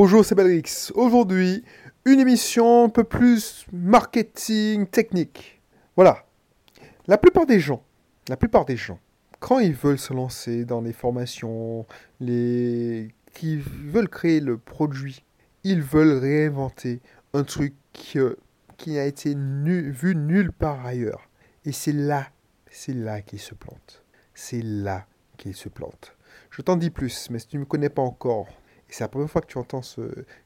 Bonjour, c'est Belrix. Aujourd'hui, une émission un peu plus marketing technique. Voilà. La plupart des gens, la plupart des gens, quand ils veulent se lancer dans les formations, les qui veulent créer le produit, ils veulent réinventer un truc qui, qui n'a été vu nulle part ailleurs. Et c'est là, c'est là qu'ils se plantent. C'est là qu'ils se plantent. Je t'en dis plus, mais si tu ne me connais pas encore, et c'est la première fois que tu entends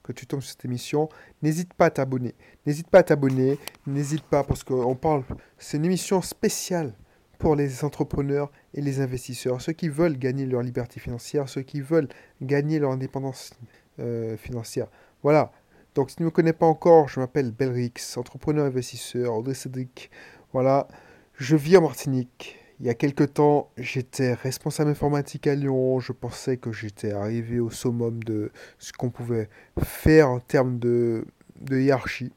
que tu tombes sur cette émission, n'hésite pas à t'abonner. N'hésite pas à t'abonner, n'hésite pas parce qu'on parle, c'est une émission spéciale pour les entrepreneurs et les investisseurs, ceux qui veulent gagner leur liberté financière, ceux qui veulent gagner leur indépendance euh, financière. Voilà. Donc si tu ne me connais pas encore, je m'appelle Belrix, entrepreneur investisseur, Audrey Cédric. Voilà. Je vis en Martinique. Il y a quelque temps, j'étais responsable informatique à Lyon. Je pensais que j'étais arrivé au summum de ce qu'on pouvait faire en termes de, de hiérarchie.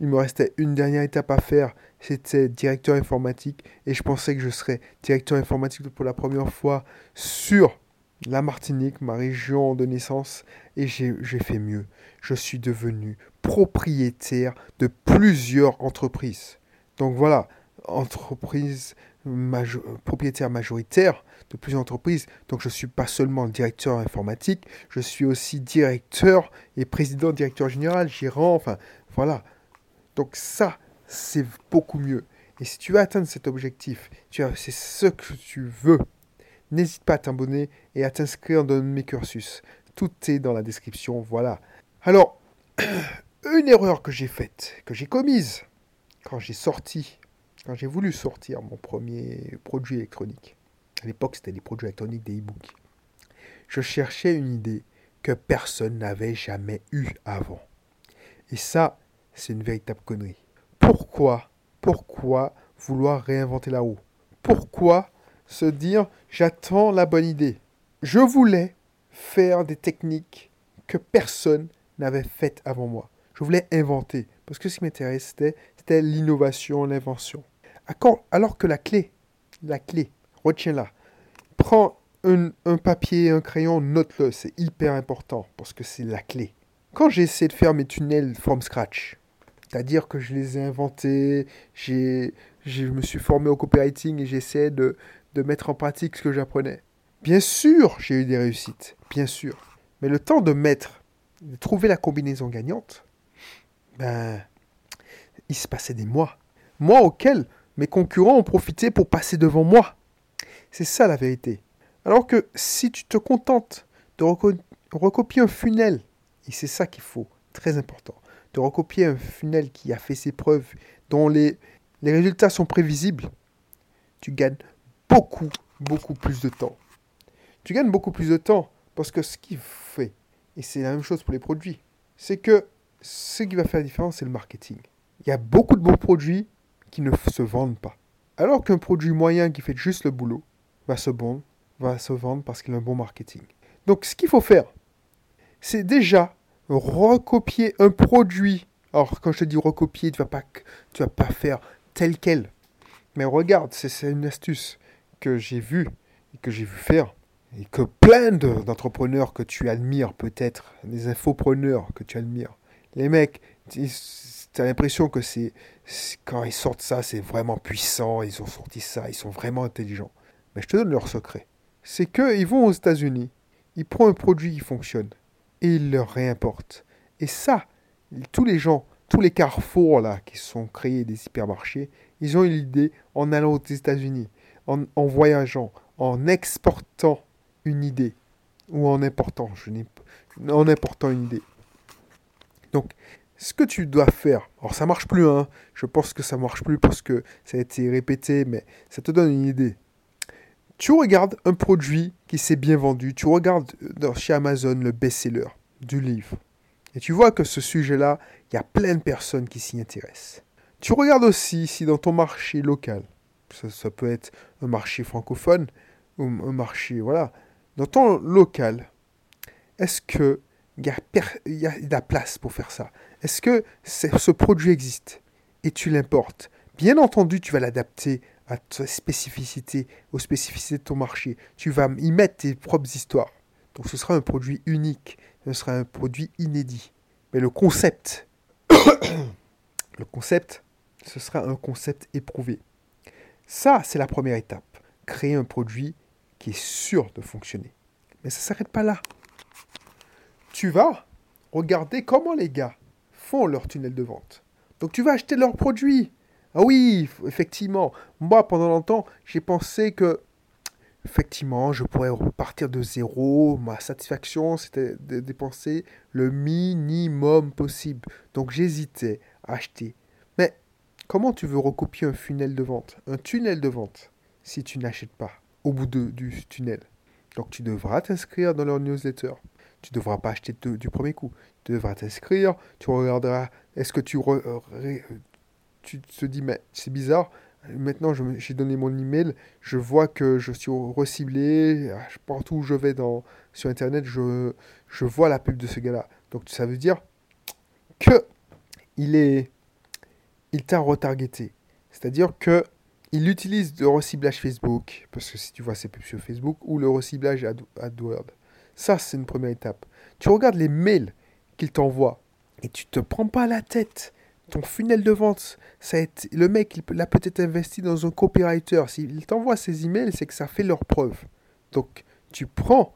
Il me restait une dernière étape à faire, c'était directeur informatique. Et je pensais que je serais directeur informatique pour la première fois sur la Martinique, ma région de naissance. Et j'ai fait mieux. Je suis devenu propriétaire de plusieurs entreprises. Donc voilà, entreprise propriétaire majoritaire de plusieurs entreprises. Donc je ne suis pas seulement directeur informatique, je suis aussi directeur et président, directeur général, gérant, enfin voilà. Donc ça, c'est beaucoup mieux. Et si tu veux atteindre cet objectif, c'est ce que tu veux, n'hésite pas à t'abonner et à t'inscrire dans mes cursus. Tout est dans la description, voilà. Alors, une erreur que j'ai faite, que j'ai commise quand j'ai sorti quand j'ai voulu sortir mon premier produit électronique, à l'époque c'était des produits électroniques, des e-books, je cherchais une idée que personne n'avait jamais eue avant. Et ça, c'est une véritable connerie. Pourquoi, pourquoi vouloir réinventer la roue? Pourquoi se dire j'attends la bonne idée? Je voulais faire des techniques que personne n'avait faites avant moi. Je voulais inventer. Parce que ce qui m'intéressait, c'était l'innovation, l'invention alors que la clé, la clé, retiens-la. Prends un, papier, un crayon, note-le, c'est hyper important parce que c'est la clé. Quand j'ai essayé de faire mes tunnels from scratch, c'est-à-dire que je les ai inventés, j'ai, je me suis formé au copywriting et j'essaie de, de mettre en pratique ce que j'apprenais. Bien sûr, j'ai eu des réussites, bien sûr. Mais le temps de mettre, de trouver la combinaison gagnante, ben, il se passait des mois. Mois auxquels mes concurrents ont profité pour passer devant moi. C'est ça la vérité. Alors que si tu te contentes de recopier un funnel, et c'est ça qu'il faut, très important, de recopier un funnel qui a fait ses preuves, dont les, les résultats sont prévisibles, tu gagnes beaucoup, beaucoup plus de temps. Tu gagnes beaucoup plus de temps parce que ce qui fait, et c'est la même chose pour les produits, c'est que ce qui va faire la différence, c'est le marketing. Il y a beaucoup de bons produits ne se vendent pas. Alors qu'un produit moyen qui fait juste le boulot va se, bon, va se vendre parce qu'il a un bon marketing. Donc ce qu'il faut faire, c'est déjà recopier un produit. Alors quand je te dis recopier, tu vas pas, tu vas pas faire tel quel. Mais regarde, c'est une astuce que j'ai vue et que j'ai vu faire et que plein d'entrepreneurs que tu admires peut-être, des infopreneurs que tu admires, les mecs, tu as l'impression que c'est quand ils sortent ça, c'est vraiment puissant, ils ont sorti ça, ils sont vraiment intelligents. Mais je te donne leur secret. C'est qu'ils vont aux États-Unis, ils prennent un produit qui fonctionne et ils le réimportent. Et ça, tous les gens, tous les carrefours là qui sont créés des hypermarchés, ils ont eu l'idée en allant aux États-Unis, en, voyageant, en exportant une idée ou en important, en important une idée. Donc, ce que tu dois faire, alors ça marche plus, hein, je pense que ça marche plus parce que ça a été répété, mais ça te donne une idée. Tu regardes un produit qui s'est bien vendu, tu regardes dans, chez Amazon le best-seller du livre, et tu vois que ce sujet-là, il y a plein de personnes qui s'y intéressent. Tu regardes aussi si dans ton marché local, ça, peut être un marché francophone ou un marché, voilà, dans ton local, est-ce que il y, a, de la place pour faire ça? Est-ce que ce produit existe et tu l'importes? Bien entendu, tu vas l'adapter à ta spécificité, aux spécificités de ton marché. Tu vas y mettre tes propres histoires. Donc ce sera un produit unique, ce sera un produit inédit. Mais le concept, le concept, ce sera un concept éprouvé. Ça, c'est la première étape. Créer un produit qui est sûr de fonctionner. Mais ça ne s'arrête pas là. Tu vas regarder comment les gars leur tunnel de vente. Donc tu vas acheter leurs produits. Ah oui, effectivement. Moi, pendant longtemps, j'ai pensé que effectivement, je pourrais repartir de zéro. Ma satisfaction, c'était de dépenser le minimum possible. Donc j'hésitais à acheter. Mais comment tu veux recopier un funnel de vente? Un tunnel de vente si tu n'achètes pas au bout du tunnel. Donc tu devras t'inscrire dans leur newsletter. Tu ne devras pas acheter du premier coup. Tu devras t'inscrire, tu regarderas, est-ce que tu, tu te dis, mais c'est bizarre, Maintenant, j'ai donné mon email, je vois que je suis reciblé, partout où je vais dans, sur Internet, je, je vois la pub de ce gars-là. Donc ça veut dire que il est, il t'a retargeté. C'est-à-dire que il utilise le reciblage Facebook, parce que si tu vois ses pubs sur Facebook, ou le reciblage AdWords. Ça, c'est une première étape. Tu regardes les mails qu'il t'envoie et tu te prends pas la tête ton funnel de vente, ça le mec, il a peut-être investi dans un copywriter. S'il t'envoie ses emails, c'est que ça fait leur preuve. Donc, tu prends.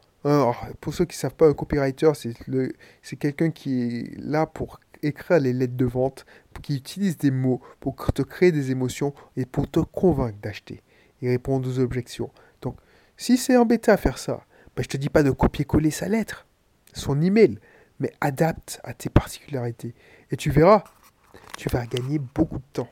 pour ceux qui ne savent pas, un copywriter, c'est quelqu'un qui est là pour écrire les lettres de vente, qui utilise des mots pour te créer des émotions et pour te convaincre d'acheter et répondre aux objections. Donc, si c'est embêté à faire ça, ben, je te dis pas de copier-coller sa lettre, son email, mais adapte à tes particularités. Et tu verras, tu vas gagner beaucoup de temps.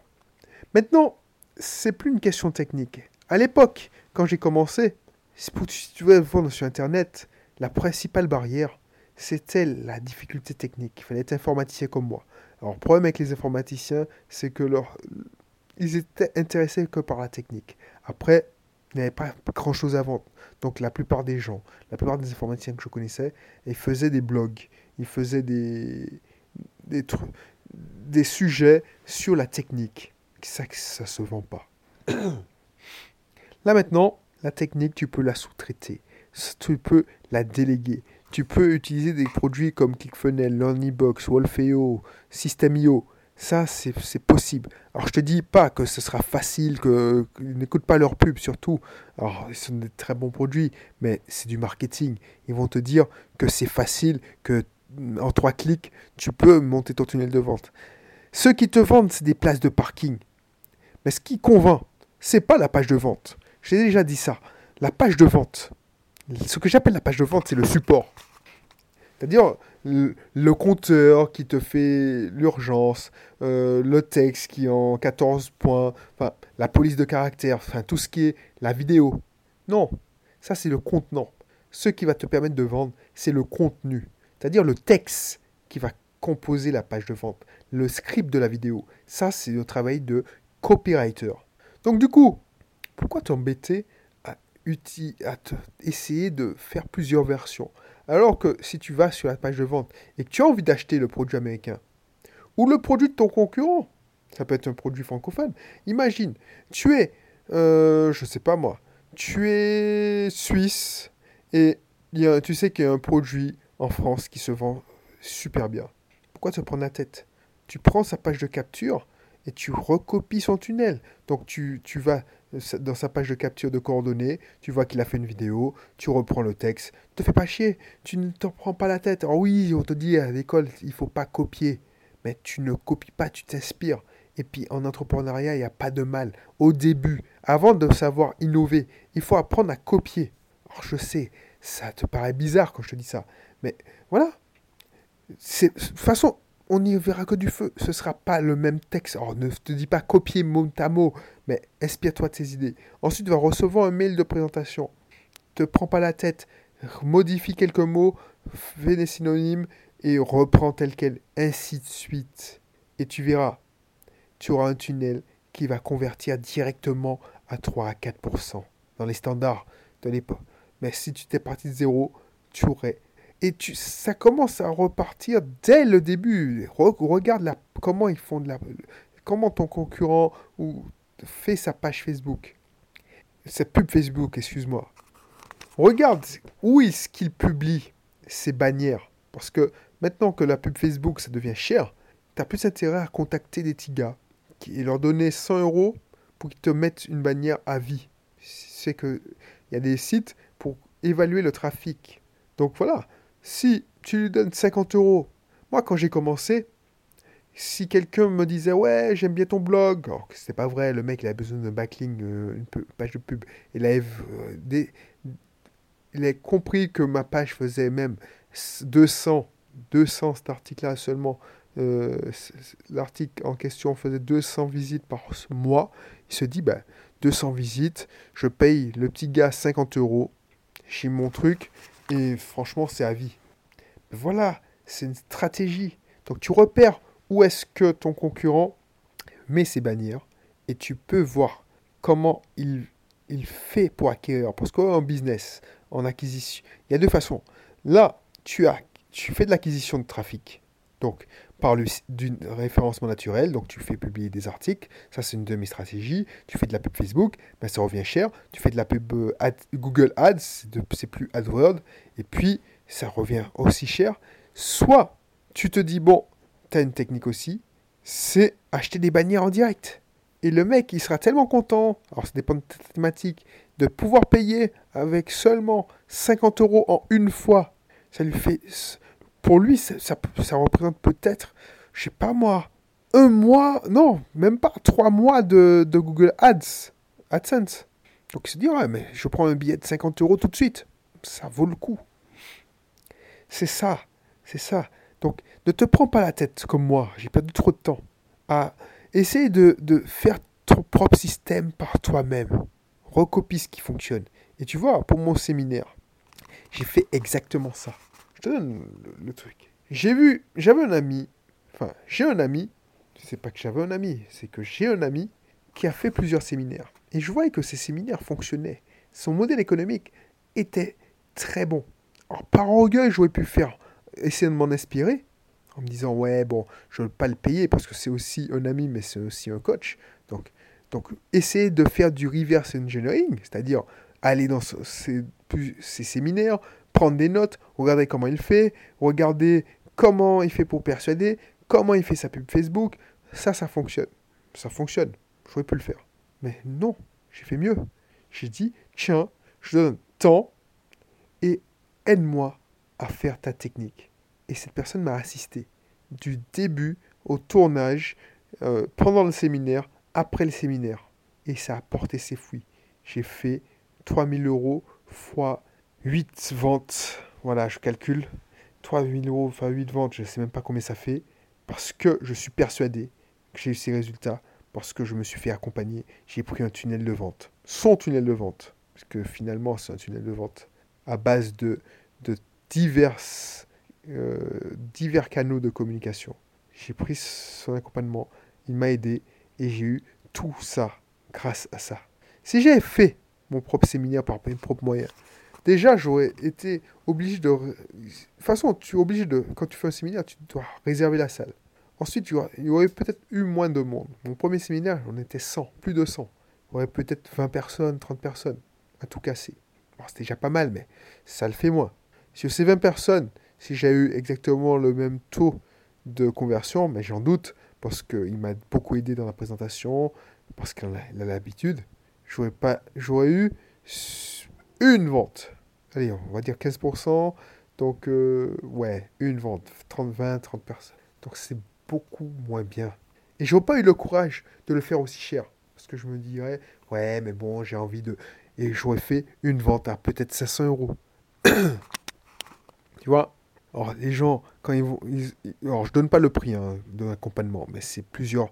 Maintenant, c'est plus une question technique. À l'époque, quand j'ai commencé, si tu veux vendre sur Internet, la principale barrière, c'était la difficulté technique. Il fallait être informaticien comme moi. Alors, le problème avec les informaticiens, c'est que leur... ils étaient intéressés que par la technique. Après, n'y avait pas grand-chose à vendre. Donc, la plupart des gens, la plupart des informaticiens que je connaissais, ils faisaient des blogs, ils faisaient des, des trucs, des sujets sur la technique. Ça, ça se vend pas. Là maintenant, la technique, tu peux la sous-traiter. Tu peux la déléguer. Tu peux utiliser des produits comme ClickFunnels, LearnyBox, Wolfeo, System.io. Ça, c'est possible. Alors, je te dis pas que ce sera facile, que, n'écoute pas leurs pubs surtout. Alors, ils sont des très bons produits, mais c'est du marketing. Ils vont te dire que c'est facile, que en trois clics, tu peux monter ton tunnel de vente. Ceux qui te vendent, c'est des places de parking. Mais ce qui convainc, c'est pas la page de vente. J'ai déjà dit ça. La page de vente. Ce que j'appelle la page de vente, c'est le support. C'est-à-dire le, compteur qui te fait l'urgence, euh, le texte qui est en 14 points, enfin, la police de caractère, enfin, tout ce qui est la vidéo. Non, ça c'est le contenant. Ce qui va te permettre de vendre, c'est le contenu c'est-à-dire le texte qui va composer la page de vente, le script de la vidéo. Ça, c'est le travail de copywriter. Donc du coup, pourquoi t'embêter à, à essayer de faire plusieurs versions? Alors que si tu vas sur la page de vente et que tu as envie d'acheter le produit américain ou le produit de ton concurrent, ça peut être un produit francophone. Imagine, tu es, euh, je sais pas moi, tu es suisse et tu sais qu'il y a un produit en France qui se vend super bien. Pourquoi te prendre la tête? Tu prends sa page de capture et tu recopies son tunnel. Donc tu, tu vas dans sa page de capture de coordonnées, tu vois qu'il a fait une vidéo, tu reprends le texte. Ne te fais pas chier, tu ne t'en prends pas la tête. Oh oui, on te dit à l'école, il faut pas copier. Mais tu ne copies pas, tu t'inspires. Et puis en entrepreneuriat, il n'y a pas de mal. Au début, avant de savoir innover, il faut apprendre à copier. Alors je sais, ça te paraît bizarre quand je te dis ça. Mais voilà. De toute façon, on n'y verra que du feu. Ce sera pas le même texte. Alors, ne te dis pas copier mot à mot, mais inspire-toi de tes idées. Ensuite, tu vas recevoir un mail de présentation. Te prends pas la tête. Modifie quelques mots, fais des synonymes et reprends tel quel. Ainsi de suite. Et tu verras, tu auras un tunnel qui va convertir directement à 3 à 4% dans les standards de l'époque. Mais si tu t'es parti de zéro, tu aurais et tu, ça commence à repartir dès le début. regarde la, comment ils font de la, comment ton concurrent ou, fait sa page Facebook, sa pub Facebook, excuse-moi. regarde où est-ce qu'il publie ses bannières. Parce que maintenant que la pub Facebook, ça devient cher, tu as plus intérêt à contacter des petits gars et leur donner 100 euros pour qu'ils te mettent une bannière à vie. C'est que il y a des sites pour évaluer le trafic. Donc voilà, si tu lui donnes 50 euros, moi quand j'ai commencé, si quelqu'un me disait ouais j'aime bien ton blog, alors que c'était pas vrai, le mec il avait besoin d'un backlink, euh, une page de pub, il avait euh, il a compris que ma page faisait même 200, 200 cet article-là seulement, euh, l'article en question faisait 200 visites par mois, il se dit, bah, 200 visites, je paye le petit gars 50 euros, j'ai mon truc, et franchement, c'est à vie. Voilà, c'est une stratégie. Donc tu repères où est-ce que ton concurrent met ses bannières, et tu peux voir comment il, il fait pour acquérir. Parce qu'en business, en acquisition, il y a deux façons. Là, tu, as, tu fais de l'acquisition de trafic. Donc, par d'une référencement naturel, donc tu fais publier des articles, ça c'est une de mes stratégies. Tu fais de la pub Facebook, ben ça revient cher. Tu fais de la pub euh, Google Ads, c'est plus AdWords, et puis ça revient aussi cher. Soit tu te dis, bon, tu as une technique aussi, c'est acheter des bannières en direct. Et le mec, il sera tellement content, alors ça dépend de ta thématique, de pouvoir payer avec seulement 50 euros en une fois. Ça lui fait pour lui, ça, représente peut-être, je sais pas moi, un mois, non, même pas trois mois de, Google Ads, AdSense. Donc il se dit, ouais, mais je prends un billet de 50 euros tout de suite. Ça vaut le coup. C'est ça, c'est ça. Donc ne te prends pas la tête comme moi, j'ai perdu trop de temps. À essayer de faire ton propre système par toi-même. Recopie ce qui fonctionne. Et tu vois, pour mon séminaire, j'ai fait exactement ça donne le, truc. J'ai vu, j'avais un ami, enfin, j'ai un ami, c'est pas que j'avais un ami, c'est que j'ai un ami qui a fait plusieurs séminaires. Et je voyais que ces séminaires fonctionnaient. Son modèle économique était très bon. Alors, par orgueil, j'aurais pu faire, essayer de m'en inspirer, en me disant, ouais, bon, je ne veux pas le payer parce que c'est aussi un ami, mais c'est aussi un coach. Donc, donc, essayer de faire du reverse engineering, c'est-à-dire aller dans ces, ces séminaires, prendre des notes, regarder comment il fait, regarder comment il fait pour persuader, comment il fait sa pub Facebook. Ça, ça fonctionne. Ça fonctionne. J'aurais pu le faire. Mais non, j'ai fait mieux. J'ai dit, tiens, je donne temps et aide-moi à faire ta technique. Et cette personne m'a assisté du début au tournage, euh, pendant le séminaire, après le séminaire. Et ça a porté ses fruits. J'ai fait 3000 euros fois 8 ventes, voilà, je calcule. 3 000 euros, enfin 8 ventes, je ne sais même pas combien ça fait. Parce que je suis persuadé que j'ai eu ces résultats. Parce que je me suis fait accompagner. J'ai pris un tunnel de vente. Son tunnel de vente. Parce que finalement, c'est un tunnel de vente à base de, de divers, euh, divers canaux de communication. J'ai pris son accompagnement. Il m'a aidé. Et j'ai eu tout ça grâce à ça. Si j'avais fait mon propre séminaire par mes propres moyens, Déjà, j'aurais été obligé de. De toute façon, tu es obligé de. Quand tu fais un séminaire, tu dois réserver la salle. Ensuite, il y aurait peut-être eu moins de monde. Mon premier séminaire, on était 100, plus de 100. Il y aurait peut-être 20 personnes, 30 personnes à tout casser. c'était déjà pas mal, mais ça le fait moins. Sur ces 20 personnes, si j'ai eu exactement le même taux de conversion, mais j'en doute, parce qu'il m'a beaucoup aidé dans la présentation, parce qu'il a l'habitude, j'aurais j'aurais eu une vente. Allez, on va dire 15%. Donc, euh, ouais, une vente. 30, 20, 30 personnes. Donc, c'est beaucoup moins bien. Et j'aurais pas eu le courage de le faire aussi cher. Parce que je me dirais, ouais, mais bon, j'ai envie de. Et j'aurais fait une vente à peut-être 500 euros. tu vois? Alors, les gens, quand ils vont. alors, je donne pas le prix hein, de l'accompagnement, mais c'est plusieurs.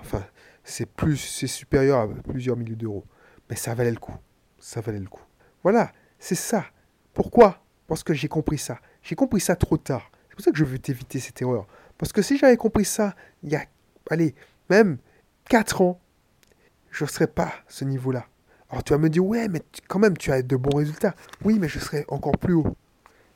Enfin, c'est plus. C'est supérieur à plusieurs milliers d'euros. Mais ça valait le coup. Ça valait le coup. Voilà, c'est ça. Pourquoi? Parce que j'ai compris ça. J'ai compris ça trop tard. C'est pour ça que je veux t'éviter cette erreur. Parce que si j'avais compris ça il y a, allez, même 4 ans, je ne serais pas ce niveau-là. Alors tu vas me dire, ouais, mais quand même, tu as de bons résultats. Oui, mais je serais encore plus haut.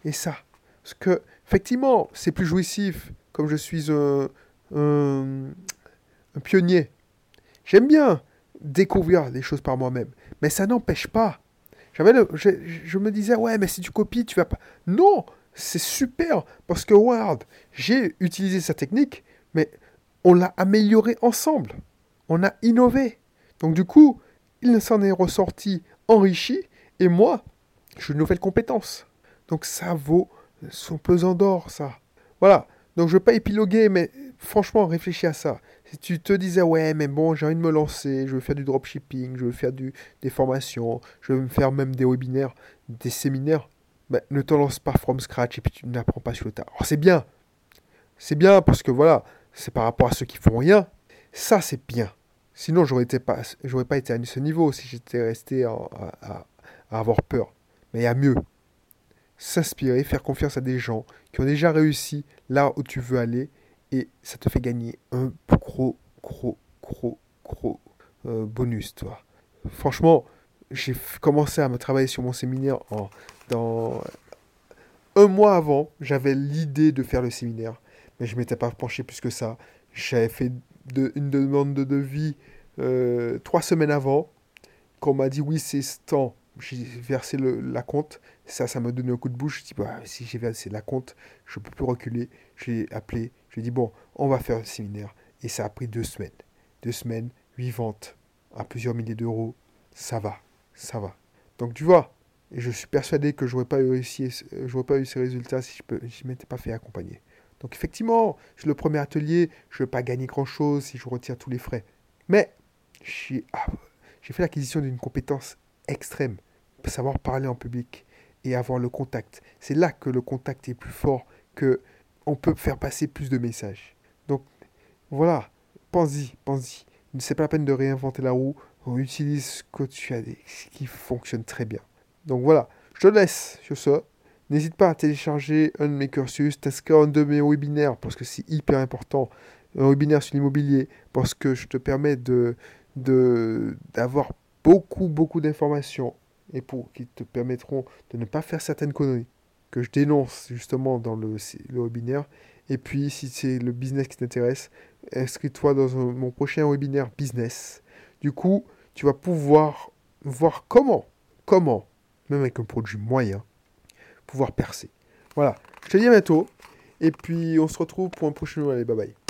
Et ça, parce que, effectivement, c'est plus jouissif, comme je suis un, un pionnier. J'aime bien découvrir les choses par moi-même. Mais ça n'empêche pas J'avais je, me disais, ouais, mais si tu copies, tu vas pas. Non, c'est super parce que Ward, j'ai utilisé sa technique, mais on l'a amélioré ensemble. On a innové. Donc du coup, il s'en est ressorti enrichi et moi, j'ai une nouvelle compétence. Donc ça vaut son pesant d'or, ça. Voilà. Donc je ne veux pas épiloguer, mais franchement, réfléchis à ça. Si tu te disais, ouais, mais bon, j'ai envie de me lancer, je veux faire du dropshipping, je veux faire du, des formations, je veux me faire même des webinaires, des séminaires, ben, ne te lance pas from scratch et puis tu n'apprends pas sur le tas. Alors c'est bien. C'est bien parce que voilà, c'est par rapport à ceux qui font rien. Ça, c'est bien. Sinon, j'aurais pas, j'aurais pas été à ce niveau si j'étais resté à, à, avoir peur. Mais il y a mieux. S'inspirer, faire confiance à des gens qui ont déjà réussi là où tu veux aller et ça te fait gagner un gros, gros, gros, gros euh, bonus, toi. Franchement, j'ai commencé à me travailler sur mon séminaire en, dans un mois avant. J'avais l'idée de faire le séminaire, mais je m'étais pas penché plus que ça. J'avais fait une demande de devis euh, trois semaines avant. Quand on m'a dit oui, c'est ce temps, j'ai versé la compte. Ça, ça m'a donné un coup de bouche. Je dis, bah, si j'ai versé la compte, je peux plus reculer. J'ai appelé, j'ai dit, bon, on va faire le séminaire. Et ça a pris deux semaines. Deux semaines, huit ventes à plusieurs milliers d'euros. Ça va, ça va. Donc tu vois, et je suis persuadé que je n'aurais pas, réussi, pas eu ces résultats si je ne m'étais pas fait accompagner. Donc effectivement, c'est le premier atelier, je ne vais pas gagner grand-chose si je retire tous les frais. Mais ah, j'ai fait l'acquisition d'une compétence extrême, savoir parler en public et avoir le contact. C'est là que le contact est plus fort, que on peut faire passer plus de messages. Donc voilà, pense-y, pense-y. C'est pas la peine de réinventer la roue. On utilise ce que tu as, ce qui fonctionne très bien. Donc voilà, je te laisse sur ça. N'hésite pas à télécharger un de mes cursus, t'inscrire un de mes webinaires parce que c'est hyper important. Un webinaire sur l'immobilier parce que je te permets de d'avoir beaucoup beaucoup d'informations et pour qui te permettront de ne pas faire certaines conneries que je dénonce justement dans le, webinaire. Et puis si c'est le business qui t'intéresse, inscris-toi dans mon prochain webinaire business. Du coup, tu vas pouvoir voir comment, comment même avec un produit moyen, pouvoir percer. Voilà, je te dis à bientôt, et puis on se retrouve pour un prochain Allez, bye bye.